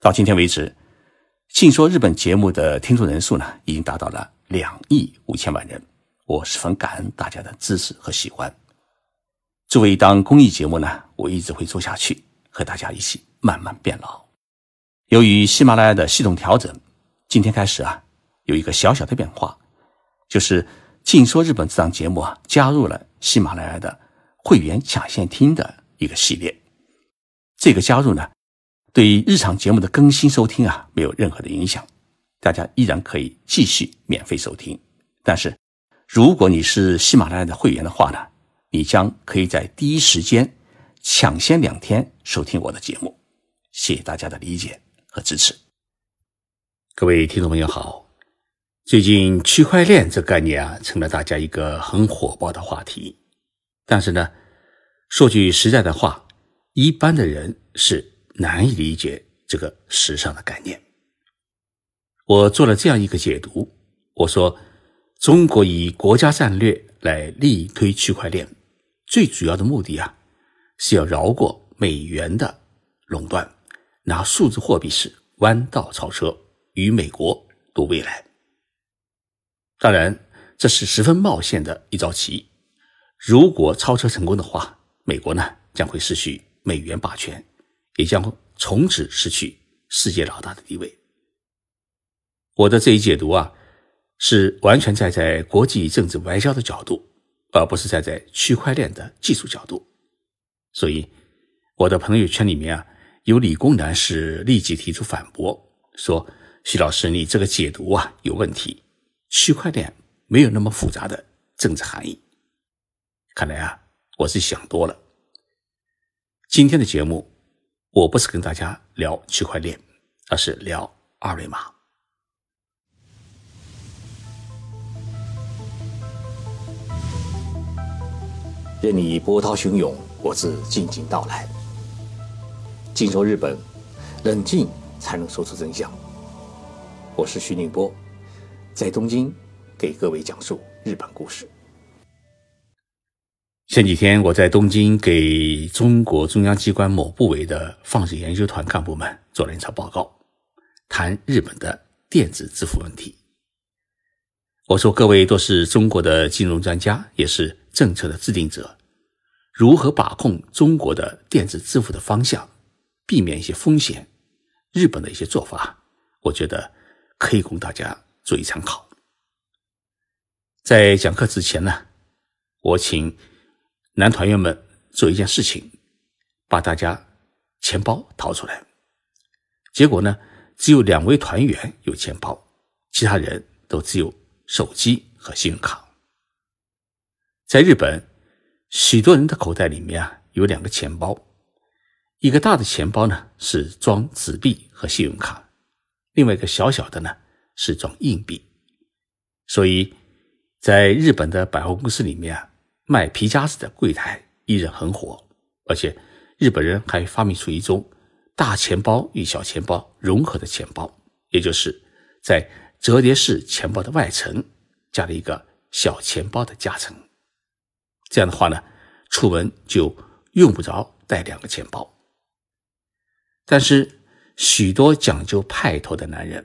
到今天为止，《静说日本》节目的听众人数呢，已经达到了两亿五千万人。我十分感恩大家的支持和喜欢。作为一档公益节目呢，我一直会做下去，和大家一起慢慢变老。由于喜马拉雅的系统调整，今天开始啊，有一个小小的变化，就是《静说日本》这档节目啊，加入了喜马拉雅的会员抢先听的一个系列。这个加入呢。对于日常节目的更新收听啊，没有任何的影响，大家依然可以继续免费收听。但是，如果你是喜马拉雅的会员的话呢，你将可以在第一时间抢先两天收听我的节目。谢谢大家的理解和支持。各位听众朋友好，最近区块链这概念啊，成了大家一个很火爆的话题。但是呢，说句实在的话，一般的人是。难以理解这个时尚的概念。我做了这样一个解读：我说，中国以国家战略来力推区块链，最主要的目的啊，是要绕过美元的垄断，拿数字货币是弯道超车，与美国赌未来。当然，这是十分冒险的一招棋。如果超车成功的话，美国呢将会失去美元霸权。也将从此失去世界老大的地位。我的这一解读啊，是完全站在国际政治外交的角度，而不是站在区块链的技术角度。所以，我的朋友圈里面啊，有理工男士立即提出反驳，说：“徐老师，你这个解读啊有问题，区块链没有那么复杂的政治含义。”看来啊，我是想多了。今天的节目。我不是跟大家聊区块链，而是聊二维码。任你波涛汹涌，我自静静到来。静说日本，冷静才能说出真相。我是徐宁波，在东京给各位讲述日本故事。前几天，我在东京给中国中央机关某部委的放射研究团干部们做了一场报告，谈日本的电子支付问题。我说：“各位都是中国的金融专家，也是政策的制定者，如何把控中国的电子支付的方向，避免一些风险？日本的一些做法，我觉得可以供大家做一参考。”在讲课之前呢，我请。男团员们做一件事情，把大家钱包掏出来。结果呢，只有两位团员有钱包，其他人都只有手机和信用卡。在日本，许多人的口袋里面啊有两个钱包，一个大的钱包呢是装纸币和信用卡，另外一个小小的呢是装硬币。所以，在日本的百货公司里面啊。卖皮夹子的柜台依然很火，而且日本人还发明出一种大钱包与小钱包融合的钱包，也就是在折叠式钱包的外层加了一个小钱包的夹层。这样的话呢，出门就用不着带两个钱包。但是许多讲究派头的男人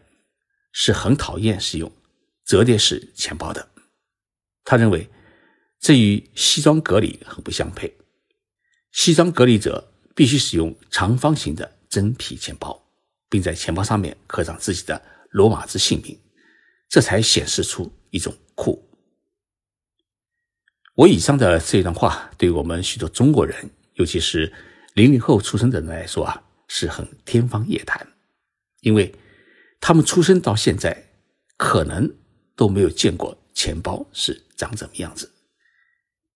是很讨厌使用折叠式钱包的，他认为。这与西装革履很不相配。西装革履者必须使用长方形的真皮钱包，并在钱包上面刻上自己的罗马字姓名，这才显示出一种酷。我以上的这段话，对我们许多中国人，尤其是零零后出生的人来说啊，是很天方夜谭，因为他们出生到现在，可能都没有见过钱包是长怎么样子。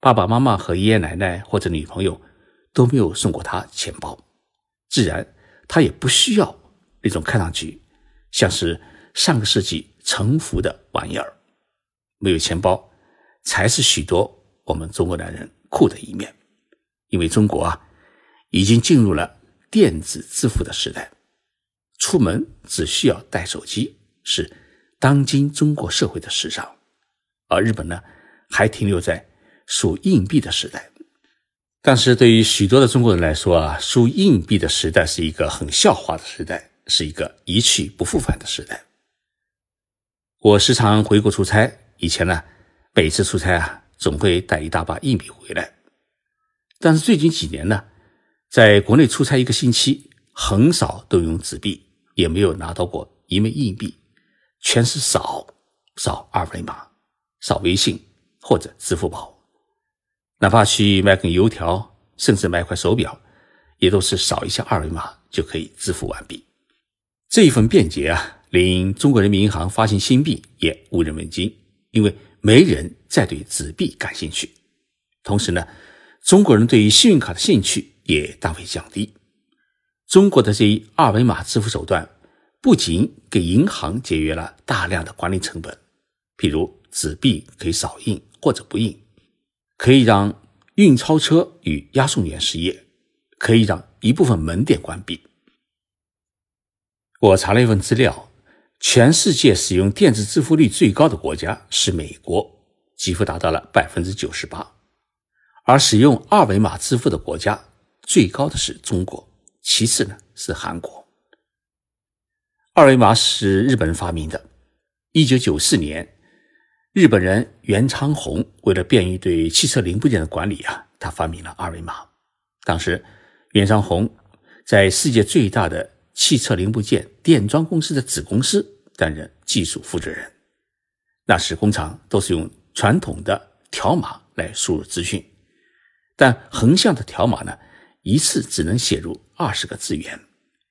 爸爸妈妈和爷爷奶奶或者女朋友都没有送过他钱包，自然他也不需要那种看上去像是上个世纪城府的玩意儿。没有钱包才是许多我们中国男人酷的一面，因为中国啊已经进入了电子支付的时代，出门只需要带手机，是当今中国社会的时尚，而日本呢还停留在。数硬币的时代，但是对于许多的中国人来说啊，数硬币的时代是一个很笑话的时代，是一个一去不复返的时代。我时常回国出差，以前呢，每次出差啊，总会带一大把硬币回来。但是最近几年呢，在国内出差一个星期，很少都用纸币，也没有拿到过一枚硬币，全是扫扫二维码，扫微信或者支付宝。哪怕去买根油条，甚至买块手表，也都是扫一下二维码就可以支付完毕。这一份便捷啊，令中国人民银行发行新币也无人问津，因为没人再对纸币感兴趣。同时呢，中国人对于信用卡的兴趣也大为降低。中国的这一二维码支付手段，不仅给银行节约了大量的管理成本，譬如纸币可以少印或者不印。可以让运钞车与押送员失业，可以让一部分门店关闭。我查了一份资料，全世界使用电子支付率最高的国家是美国，几乎达到了百分之九十八，而使用二维码支付的国家最高的是中国，其次呢是韩国。二维码是日本人发明的，一九九四年。日本人袁昌宏为了便于对汽车零部件的管理啊，他发明了二维码。当时，袁昌宏在世界最大的汽车零部件电装公司的子公司担任技术负责人。那时工厂都是用传统的条码来输入资讯，但横向的条码呢，一次只能写入二十个字元，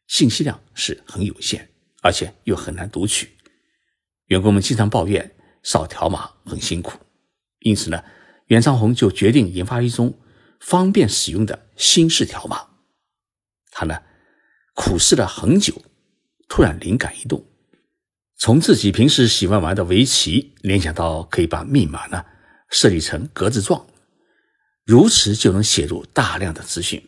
信息量是很有限，而且又很难读取。员工们经常抱怨。扫条码很辛苦，因此呢，袁昌宏就决定研发一种方便使用的新式条码。他呢苦思了很久，突然灵感一动，从自己平时喜欢玩的围棋联想到可以把密码呢设计成格子状，如此就能写入大量的资讯。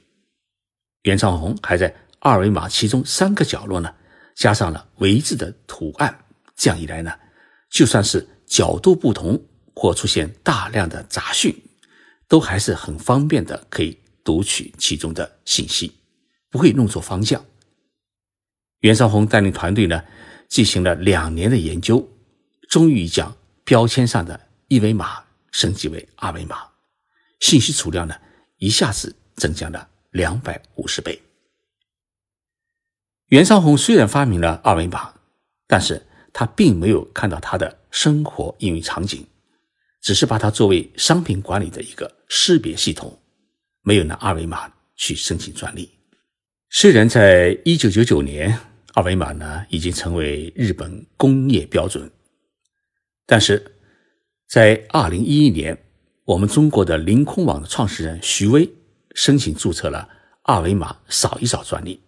袁昌宏还在二维码其中三个角落呢加上了“围”字的图案，这样一来呢，就算是。角度不同或出现大量的杂讯，都还是很方便的，可以读取其中的信息，不会弄错方向。袁绍红带领团队呢，进行了两年的研究，终于将标签上的一维码升级为二维码，信息储量呢一下子增加了两百五十倍。袁绍红虽然发明了二维码，但是他并没有看到他的。生活应用场景，只是把它作为商品管理的一个识别系统，没有拿二维码去申请专利。虽然在一九九九年，二维码呢已经成为日本工业标准，但是在二零一一年，我们中国的凌空网的创始人徐威申请注册了二维码扫一扫专利。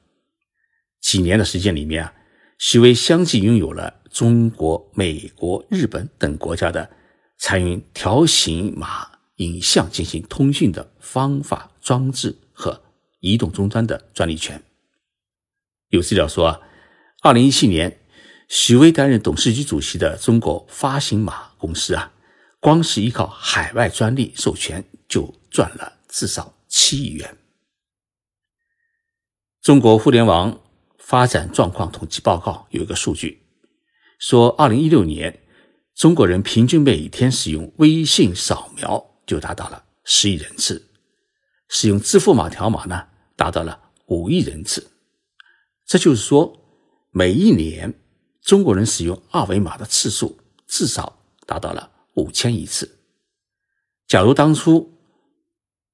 几年的时间里面啊，徐威相继拥有了。中国、美国、日本等国家的采用条形码影像进行通讯的方法、装置和移动终端的专利权。有资料说，二零一七年，许巍担任董事局主席的中国发行码公司啊，光是依靠海外专利授权就赚了至少七亿元。中国互联网发展状况统计报告有一个数据。说，二零一六年，中国人平均每天使用微信扫描就达到了十亿人次，使用支付码条码呢，达到了五亿人次。这就是说，每一年中国人使用二维码的次数至少达到了五千亿次。假如当初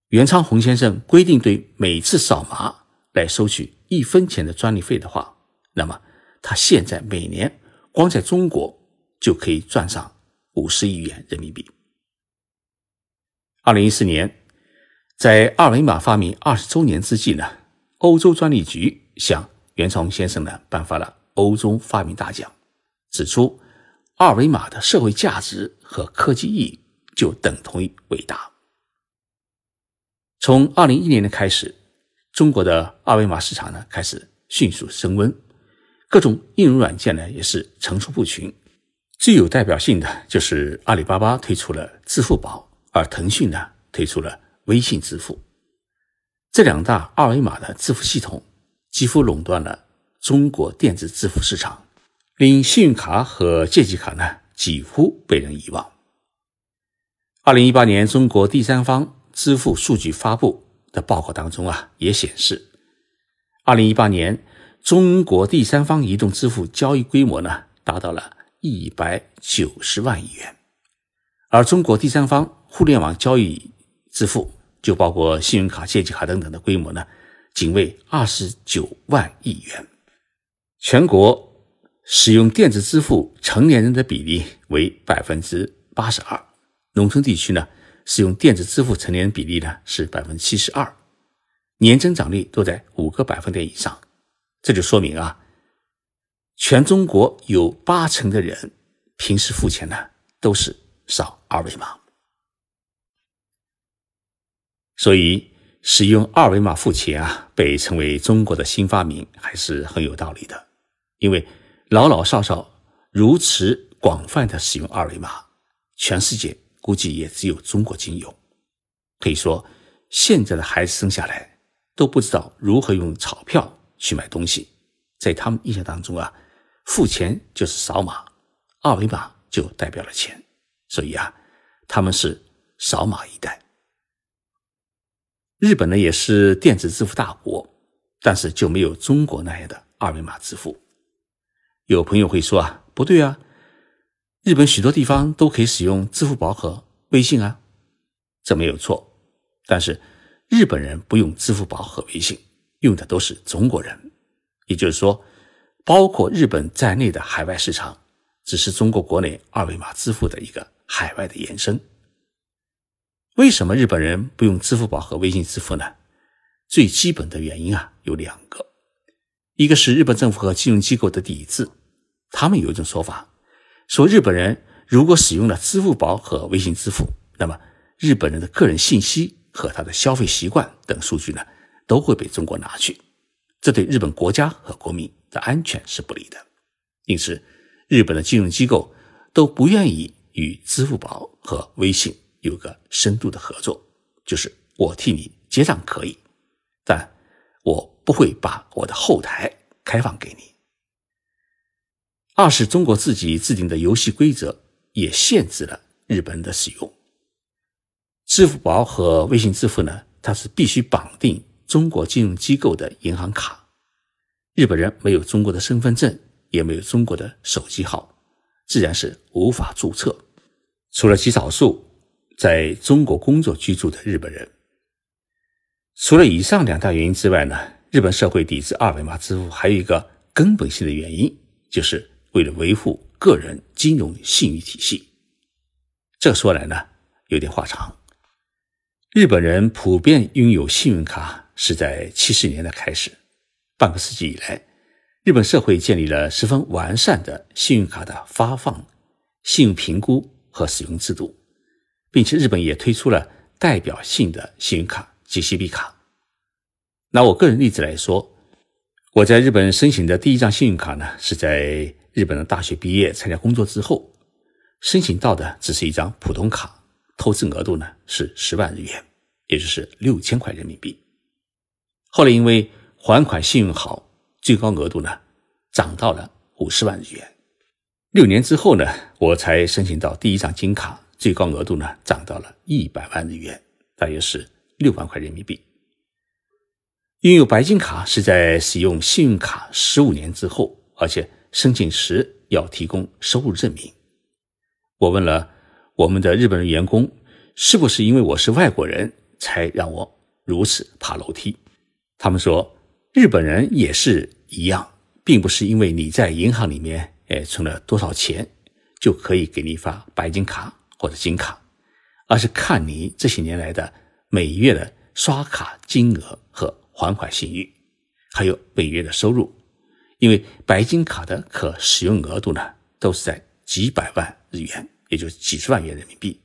袁昌宏先生规定对每次扫码来收取一分钱的专利费的话，那么他现在每年。光在中国就可以赚上五十亿元人民币。二零一四年，在二维码发明二十周年之际呢，欧洲专利局向袁崇先生呢颁发了欧洲发明大奖，指出二维码的社会价值和科技意义就等同于伟大。从二零一零年开始，中国的二维码市场呢开始迅速升温。各种应用软件呢也是层出不穷，最有代表性的就是阿里巴巴推出了支付宝，而腾讯呢推出了微信支付。这两大二维码的支付系统几乎垄断了中国电子支付市场，令信用卡和借记卡呢几乎被人遗忘。二零一八年中国第三方支付数据发布的报告当中啊，也显示，二零一八年中国第三方移动支付交易规模呢达到了一百九十万亿元，而中国第三方互联网交易支付就包括信用卡、借记卡等等的规模呢，仅为二十九万亿元。全国使用电子支付成年人的比例为百分之八十二，农村地区呢，使用电子支付成年人比例呢是百分之七十二，年增长率都在五个百分点以上。这就说明啊，全中国有八成的人平时付钱呢都是扫二维码，所以使用二维码付钱啊，被称为中国的新发明，还是很有道理的。因为老老少少如此广泛的使用二维码，全世界估计也只有中国仅有。可以说，现在的孩子生下来都不知道如何用钞票去买东西，在他们印象当中啊，付钱就是扫码，二维码就代表了钱，所以啊，他们是扫码一代。日本呢也是电子支付大国，但是就没有中国那样的二维码支付。有朋友会说啊，不对啊，日本许多地方都可以使用支付宝和微信啊，这没有错。但是日本人不用支付宝和微信，用的都是中国人，也就是说，包括日本在内的海外市场，只是中国国内二维码支付的一个海外的延伸。为什么日本人不用支付宝和微信支付呢？最基本的原因啊有两个，一个是日本政府和金融机构的抵制。他们有一种说法，说日本人如果使用了支付宝和微信支付，那么日本人的个人信息和他的消费习惯等数据呢，都会被中国拿去，这对日本国家和国民的安全是不利的。因此，日本的金融机构都不愿意与支付宝和微信有个深度的合作，就是我替你结账可以，但我不会把我的后台开放给你。二是中国自己制定的游戏规则也限制了日本人的使用。支付宝和微信支付呢，它是必须绑定中国金融机构的银行卡。日本人没有中国的身份证，也没有中国的手机号，自然是无法注册。除了极少数在中国工作居住的日本人，除了以上两大原因之外呢，日本社会抵制二维码支付还有一个根本性的原因，就是。为了维护个人金融信誉体系，这说来呢有点话长。日本人普遍拥有信用卡是在七十年代开始，半个世纪以来，日本社会建立了十分完善的信用卡的发放、信用评估和使用制度，并且日本也推出了代表性的信用卡 GCB 卡。拿我个人例子来说，我在日本申请的第一张信用卡呢是在。日本的大学毕业参加工作之后，申请到的只是一张普通卡，透支额度呢是十万日元，也就是六千块人民币。后来因为还款信用好，最高额度呢涨到了五十万日元。六年之后呢，我才申请到第一张金卡，最高额度呢涨到了一百万日元，大约是六万块人民币。拥有白金卡是在使用信用卡十五年之后，而且。申请时要提供收入证明。我问了我们的日本人员工，是不是因为我是外国人才让我如此爬楼梯？他们说，日本人也是一样，并不是因为你在银行里面哎存了多少钱就可以给你发白金卡或者金卡，而是看你这些年来的每月的刷卡金额和还款信誉，还有每月的收入。因为白金卡的可使用额度呢，都是在几百万日元，也就是几十万元人民币。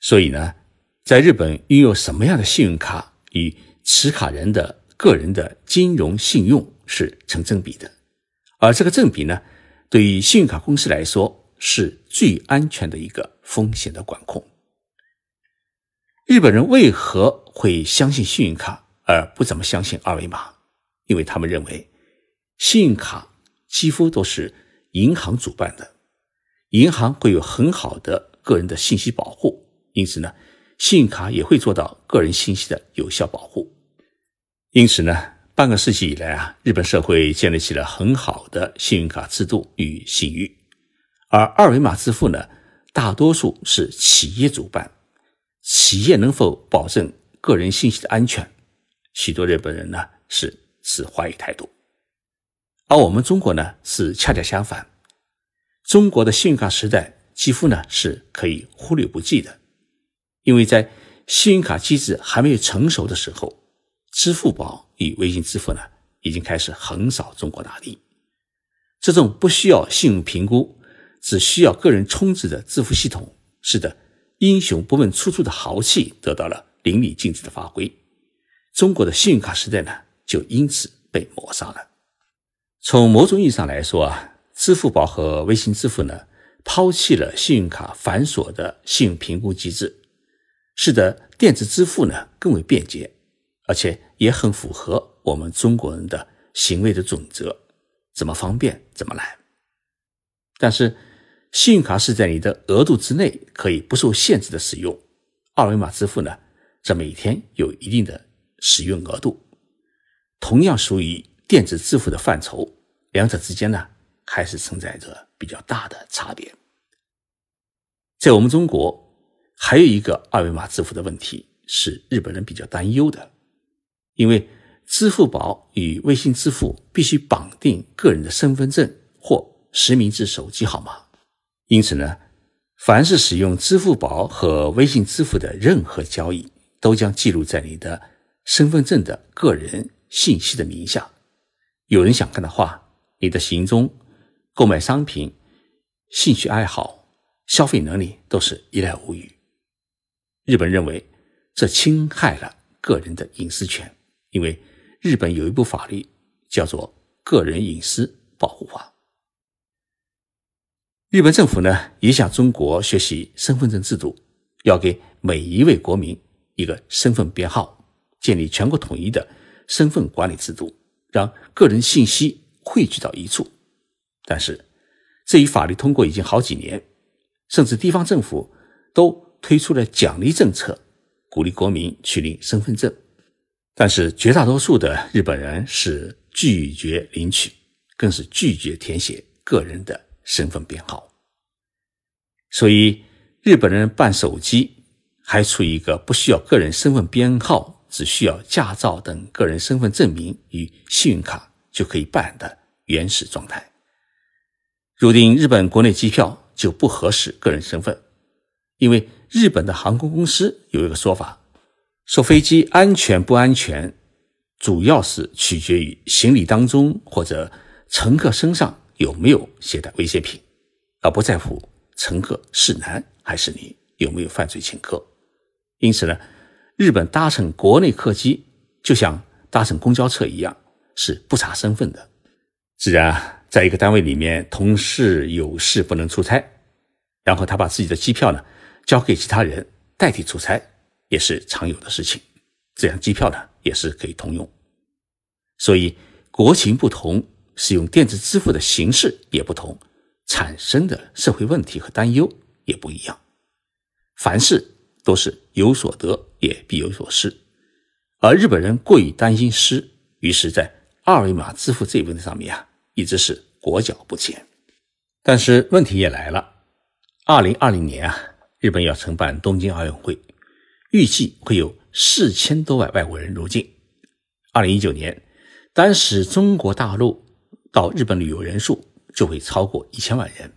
所以呢，在日本拥有什么样的信用卡，与持卡人的个人的金融信用是成正比的。而这个正比呢，对于信用卡公司来说，是最安全的一个风险的管控。日本人为何会相信信用卡而不怎么相信二维码？因为他们认为。信用卡几乎都是银行主办的，银行会有很好的个人的信息保护，因此呢，信用卡也会做到个人信息的有效保护。因此呢，半个世纪以来啊，日本社会建立起了很好的信用卡制度与信誉，而二维码支付呢，大多数是企业主办，企业能否保证个人信息的安全？许多日本人呢是持怀疑态度，而我们中国呢是恰恰相反，中国的信用卡时代几乎呢是可以忽略不计的，因为在信用卡机制还没有成熟的时候，支付宝与微信支付呢已经开始横扫中国大地。这种不需要信用评估，只需要个人充值的支付系统，使得英雄不问出处的豪气得到了淋漓尽致的发挥。中国的信用卡时代呢，就因此被抹杀了。从某种意义上来说啊，支付宝和微信支付呢，抛弃了信用卡繁琐的信用评估机制，使得电子支付呢更为便捷，而且也很符合我们中国人的行为的准则：怎么方便怎么来。但是，信用卡是在你的额度之内可以不受限制的使用，二维码支付呢，这每天有一定的。使用额度同样属于电子支付的范畴，两者之间呢还是存在着比较大的差别。在我们中国，还有一个二维码支付的问题是日本人比较担忧的，因为支付宝与微信支付必须绑定个人的身份证或实名制手机号码，因此呢，凡是使用支付宝和微信支付的任何交易，都将记录在你的。身份证的个人信息的名下，有人想看的话，你的行踪、购买商品、兴趣爱好、消费能力都是一览无余。日本认为这侵害了个人的隐私权，因为日本有一部法律叫做《个人隐私保护法》。日本政府呢也向中国学习身份证制度，要给每一位国民一个身份编号。建立全国统一的身份管理制度，让个人信息汇聚到一处。但是，这一法律通过已经好几年，甚至地方政府都推出了奖励政策，鼓励国民去领身份证。但是，绝大多数的日本人是拒绝领取，更是拒绝填写个人的身份编号。所以，日本人办手机还处于一个不需要个人身份编号。只需要驾照等个人身份证明与信用卡就可以办的原始状态。入订日本国内机票就不核实个人身份，因为日本的航空公司有一个说法，说飞机安全不安全，主要是取决于行李当中或者乘客身上有没有携带危险品，而不在乎乘客是男还是女，有没有犯罪前科。因此呢。日本搭乘国内客机就像搭乘公交车一样，是不查身份的。自然，在一个单位里面，同事有事不能出差，然后他把自己的机票呢交给其他人代替出差，也是常有的事情。这样机票呢也是可以通用。所以国情不同，使用电子支付的形式也不同，产生的社会问题和担忧也不一样。凡事。都是有所得也必有所失，而日本人过于担心失，于是，在二维码支付这一问题上面啊，一直是裹脚不前。但是问题也来了，二零二零年啊，日本要承办东京奥运会，预计会有四千多万外国人入境。二零一九年，单是中国大陆到日本旅游人数就会超过一千万人。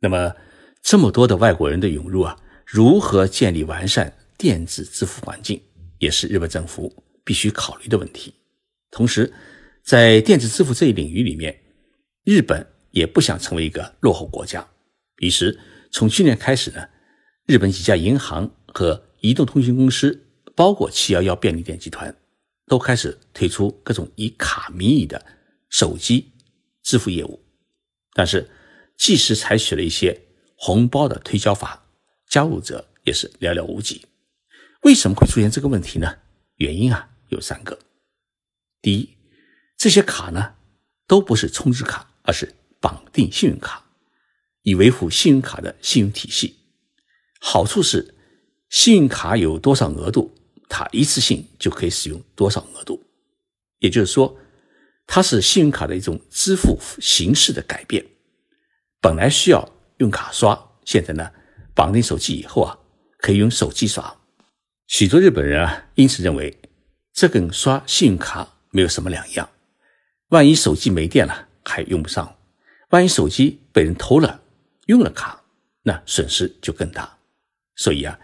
那么，这么多的外国人的涌入啊！如何建立完善电子支付环境，也是日本政府必须考虑的问题。同时，在电子支付这一领域里面，日本也不想成为一个落后国家。于是，从去年开始呢，日本几家银行和移动通信公司，包括七幺幺便利店集团，都开始推出各种以卡名义的手机支付业务。但是，即使采取了一些红包的推销法。加入者也是寥寥无几，为什么会出现这个问题呢？原因啊有三个。第一，这些卡呢都不是充值卡，而是绑定信用卡，以维护信用卡的信用体系。好处是，信用卡有多少额度，它一次性就可以使用多少额度。也就是说，它是信用卡的一种支付形式的改变。本来需要用卡刷，现在呢，绑定手机以后啊，可以用手机刷。许多日本人啊，因此认为这跟刷信用卡没有什么两样。万一手机没电了，还用不上；万一手机被人偷了，用了卡，那损失就更大。所以啊，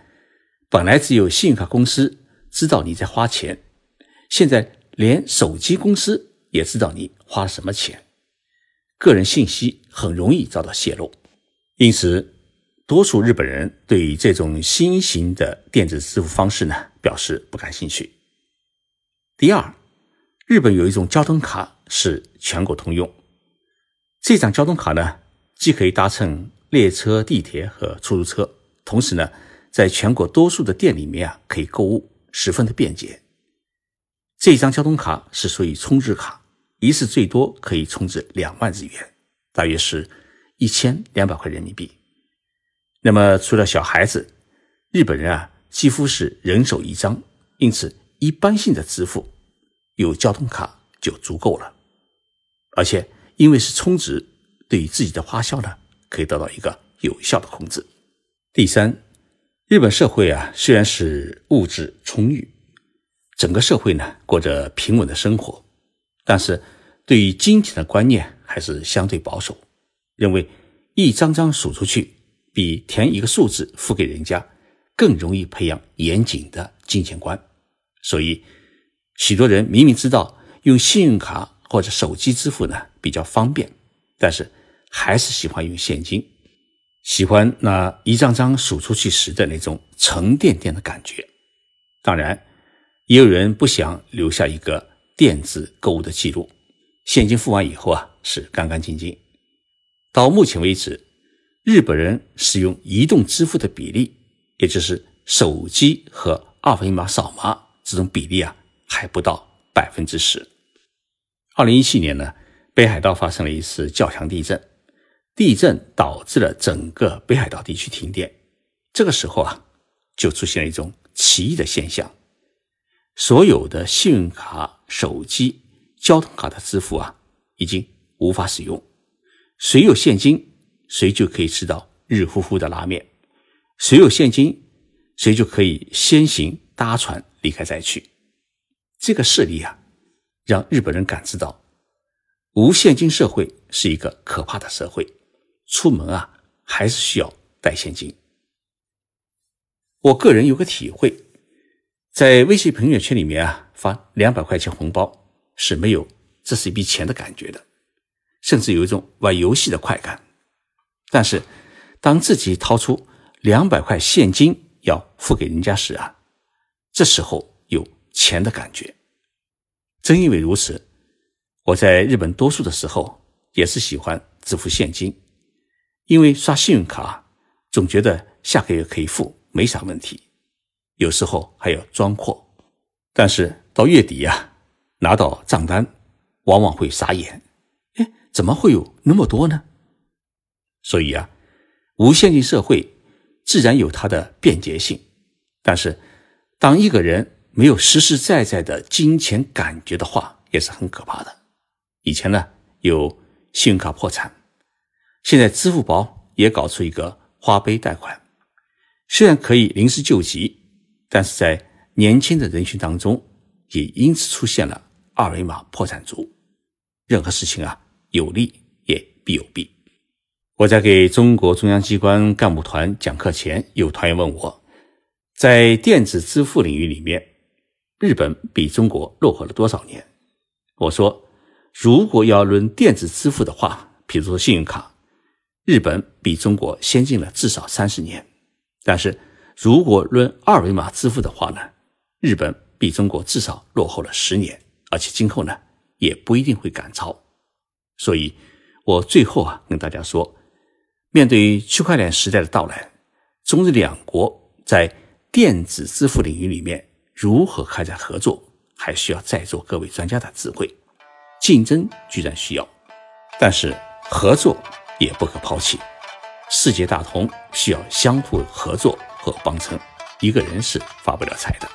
本来只有信用卡公司知道你在花钱，现在连手机公司也知道你花了什么钱，个人信息很容易遭到泄露。因此，多数日本人对于这种新型的电子支付方式呢表示不感兴趣。第二，日本有一种交通卡是全国通用，这张交通卡呢既可以搭乘列车、地铁和出租车，同时呢。在全国多数的店里面啊，可以购物，十分的便捷。这张交通卡是属于充值卡，一次最多可以充值两万日元，大约是一千两百块人民币。那么除了小孩子，日本人啊几乎是人手一张，因此一般性的支付有交通卡就足够了。而且因为是充值，对于自己的花销呢，可以得到一个有效的控制。第三。日本社会啊，虽然是物质充裕，整个社会呢过着平稳的生活，但是对于金钱的观念还是相对保守，认为一张张数出去比填一个数字付给人家更容易培养严谨的金钱观。所以，许多人明明知道用信用卡或者手机支付呢比较方便，但是还是喜欢用现金。喜欢那一张张数出去时的那种沉甸甸的感觉，当然，也有人不想留下一个电子购物的记录，现金付完以后啊是干干净净。到目前为止，日本人使用移动支付的比例，也就是手机和二维码扫码这种比例啊，还不到百分之十。二零一七年呢，北海道发生了一次较强地震。地震导致了整个北海道地区停电，这个时候啊，就出现了一种奇异的现象：所有的信用卡、手机、交通卡的支付啊，已经无法使用。谁有现金，谁就可以吃到热乎乎的拉面；谁有现金，谁就可以先行搭船离开灾区。这个事例啊，让日本人感知到，无现金社会是一个可怕的社会。出门啊，还是需要带现金。我个人有个体会，在微信朋友圈里面啊，发两百块钱红包是没有这是一笔钱的感觉的，甚至有一种玩游戏的快感。但是，当自己掏出两百块现金要付给人家时啊，这时候有钱的感觉。正因为如此，我在日本多数的时候也是喜欢支付现金。因为刷信用卡，总觉得下个月可以付，没啥问题。有时候还要装阔，但是到月底呀，拿到账单，往往会傻眼。哎，怎么会有那么多呢？所以啊，无现金社会自然有它的便捷性，但是当一个人没有实实在在的金钱感觉的话，也是很可怕的。以前呢，有信用卡破产。现在支付宝也搞出一个花呗贷款，虽然可以临时救急，但是在年轻的人群当中，也因此出现了二维码破产族。任何事情啊，有利也必有弊。我在给中国中央机关干部团讲课前，有团员问我，在电子支付领域里面，日本比中国落后了多少年？我说，如果要论电子支付的话，比如说信用卡。日本比中国先进了至少三十年，但是如果论二维码支付的话呢，日本比中国至少落后了十年，而且今后呢也不一定会赶超。所以，我最后啊跟大家说，面对区块链时代的到来，中日两国在电子支付领域里面如何开展合作，还需要在座各位专家的智慧。竞争居然需要但是合作也不可抛弃。世界大同需要相互合作和帮衬，一个人是发不了财的。